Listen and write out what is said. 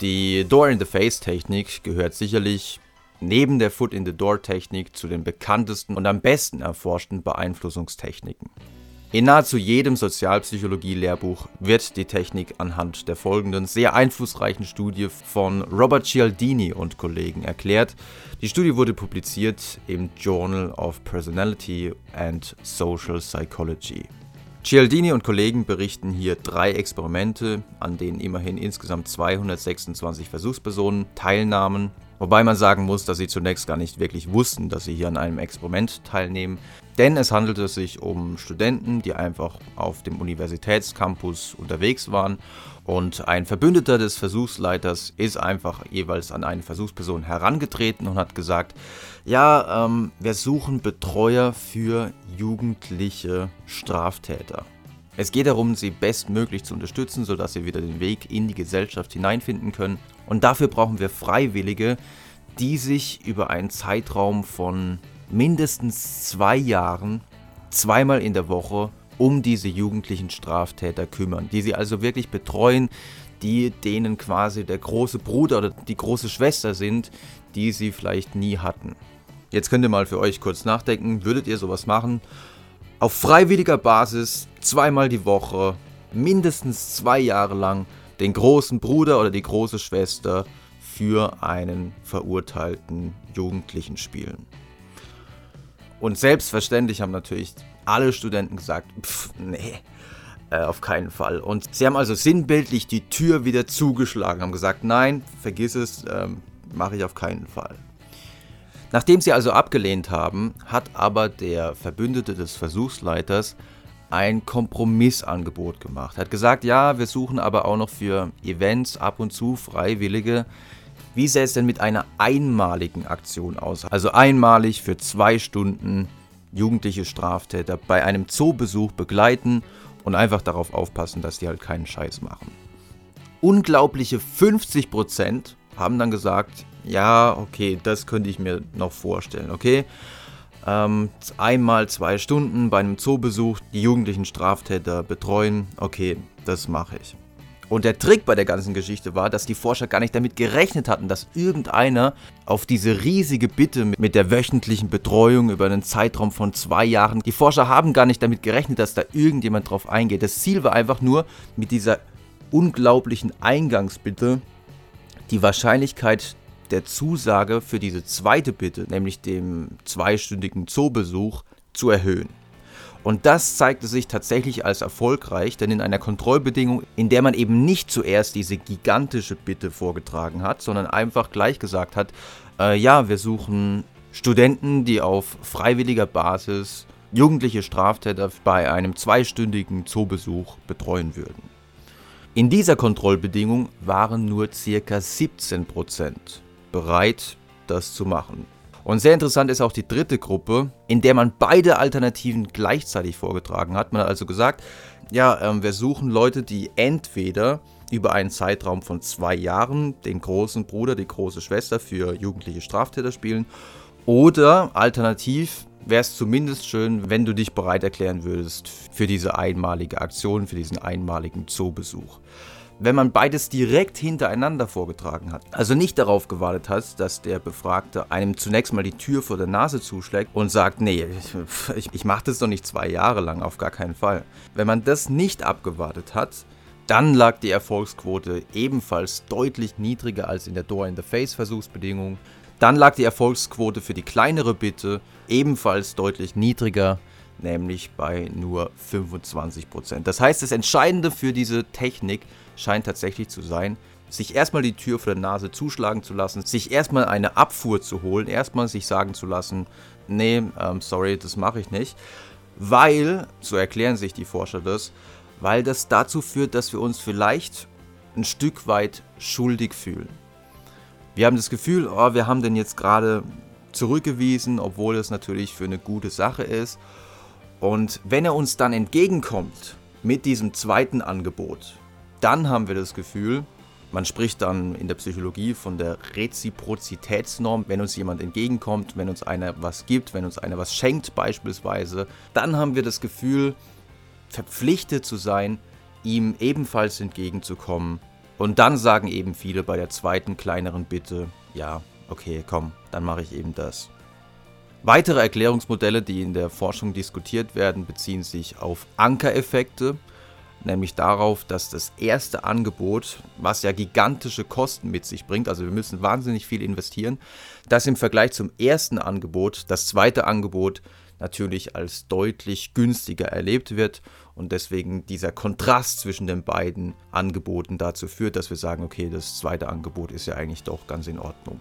Die Door-in-the-Face-Technik gehört sicherlich neben der Foot-in-the-Door-Technik zu den bekanntesten und am besten erforschten Beeinflussungstechniken. In nahezu jedem Sozialpsychologie-Lehrbuch wird die Technik anhand der folgenden sehr einflussreichen Studie von Robert Cialdini und Kollegen erklärt. Die Studie wurde publiziert im Journal of Personality and Social Psychology. Cialdini und Kollegen berichten hier drei Experimente, an denen immerhin insgesamt 226 Versuchspersonen teilnahmen Wobei man sagen muss, dass sie zunächst gar nicht wirklich wussten, dass sie hier an einem Experiment teilnehmen. Denn es handelte sich um Studenten, die einfach auf dem Universitätscampus unterwegs waren. Und ein Verbündeter des Versuchsleiters ist einfach jeweils an eine Versuchsperson herangetreten und hat gesagt, ja, ähm, wir suchen Betreuer für jugendliche Straftäter. Es geht darum, sie bestmöglich zu unterstützen, sodass sie wieder den Weg in die Gesellschaft hineinfinden können. Und dafür brauchen wir Freiwillige, die sich über einen Zeitraum von mindestens zwei Jahren, zweimal in der Woche, um diese jugendlichen Straftäter kümmern, die sie also wirklich betreuen, die denen quasi der große Bruder oder die große Schwester sind, die sie vielleicht nie hatten. Jetzt könnt ihr mal für euch kurz nachdenken, würdet ihr sowas machen? Auf freiwilliger Basis, zweimal die Woche, mindestens zwei Jahre lang den großen Bruder oder die große Schwester für einen verurteilten Jugendlichen spielen. Und selbstverständlich haben natürlich alle Studenten gesagt, pff, nee, äh, auf keinen Fall. Und sie haben also sinnbildlich die Tür wieder zugeschlagen, haben gesagt, nein, vergiss es, ähm, mache ich auf keinen Fall. Nachdem sie also abgelehnt haben, hat aber der Verbündete des Versuchsleiters ein Kompromissangebot gemacht. Er hat gesagt, ja, wir suchen aber auch noch für Events ab und zu Freiwillige. Wie sähe es denn mit einer einmaligen Aktion aus? Also einmalig für zwei Stunden jugendliche Straftäter bei einem Zoobesuch begleiten und einfach darauf aufpassen, dass die halt keinen Scheiß machen. Unglaubliche 50% haben dann gesagt, ja, okay, das könnte ich mir noch vorstellen, okay? Ähm, einmal zwei Stunden bei einem Zoobesuch die jugendlichen Straftäter betreuen. Okay, das mache ich. Und der Trick bei der ganzen Geschichte war, dass die Forscher gar nicht damit gerechnet hatten, dass irgendeiner auf diese riesige Bitte mit der wöchentlichen Betreuung über einen Zeitraum von zwei Jahren, die Forscher haben gar nicht damit gerechnet, dass da irgendjemand drauf eingeht. Das Ziel war einfach nur, mit dieser unglaublichen Eingangsbitte die Wahrscheinlichkeit der Zusage für diese zweite Bitte, nämlich dem zweistündigen Zoobesuch, zu erhöhen. Und das zeigte sich tatsächlich als erfolgreich, denn in einer Kontrollbedingung, in der man eben nicht zuerst diese gigantische Bitte vorgetragen hat, sondern einfach gleich gesagt hat, äh, ja, wir suchen Studenten, die auf freiwilliger Basis jugendliche Straftäter bei einem zweistündigen Zoobesuch betreuen würden. In dieser Kontrollbedingung waren nur ca. 17% bereit, das zu machen. Und sehr interessant ist auch die dritte Gruppe, in der man beide Alternativen gleichzeitig vorgetragen hat. Man hat also gesagt, ja, ähm, wir suchen Leute, die entweder über einen Zeitraum von zwei Jahren den großen Bruder, die große Schwester für jugendliche Straftäter spielen. Oder alternativ wäre es zumindest schön, wenn du dich bereit erklären würdest für diese einmalige Aktion, für diesen einmaligen Zoobesuch wenn man beides direkt hintereinander vorgetragen hat, also nicht darauf gewartet hat, dass der Befragte einem zunächst mal die Tür vor der Nase zuschlägt und sagt, nee, ich, ich mache das doch nicht zwei Jahre lang, auf gar keinen Fall. Wenn man das nicht abgewartet hat, dann lag die Erfolgsquote ebenfalls deutlich niedriger als in der Door-in-the-Face-Versuchsbedingung. Dann lag die Erfolgsquote für die kleinere Bitte ebenfalls deutlich niedriger, nämlich bei nur 25%. Das heißt, das Entscheidende für diese Technik scheint tatsächlich zu sein, sich erstmal die Tür vor der Nase zuschlagen zu lassen, sich erstmal eine Abfuhr zu holen, erstmal sich sagen zu lassen, nee, ähm, sorry, das mache ich nicht, weil, so erklären sich die Forscher das, weil das dazu führt, dass wir uns vielleicht ein Stück weit schuldig fühlen. Wir haben das Gefühl, oh, wir haben den jetzt gerade zurückgewiesen, obwohl es natürlich für eine gute Sache ist. Und wenn er uns dann entgegenkommt mit diesem zweiten Angebot, dann haben wir das Gefühl, man spricht dann in der Psychologie von der Reziprozitätsnorm, wenn uns jemand entgegenkommt, wenn uns einer was gibt, wenn uns einer was schenkt beispielsweise, dann haben wir das Gefühl, verpflichtet zu sein, ihm ebenfalls entgegenzukommen Und dann sagen eben viele bei der zweiten kleineren Bitte, ja, okay, komm, dann mache ich eben das. Weitere Erklärungsmodelle, die in der Forschung diskutiert werden, beziehen sich auf Ankereffekte, nämlich darauf, dass das erste Angebot, was ja gigantische Kosten mit sich bringt, also wir müssen wahnsinnig viel investieren, dass im Vergleich zum ersten Angebot das zweite Angebot natürlich als deutlich günstiger erlebt wird und deswegen dieser Kontrast zwischen den beiden Angeboten dazu führt, dass wir sagen, okay, das zweite Angebot ist ja eigentlich doch ganz in Ordnung.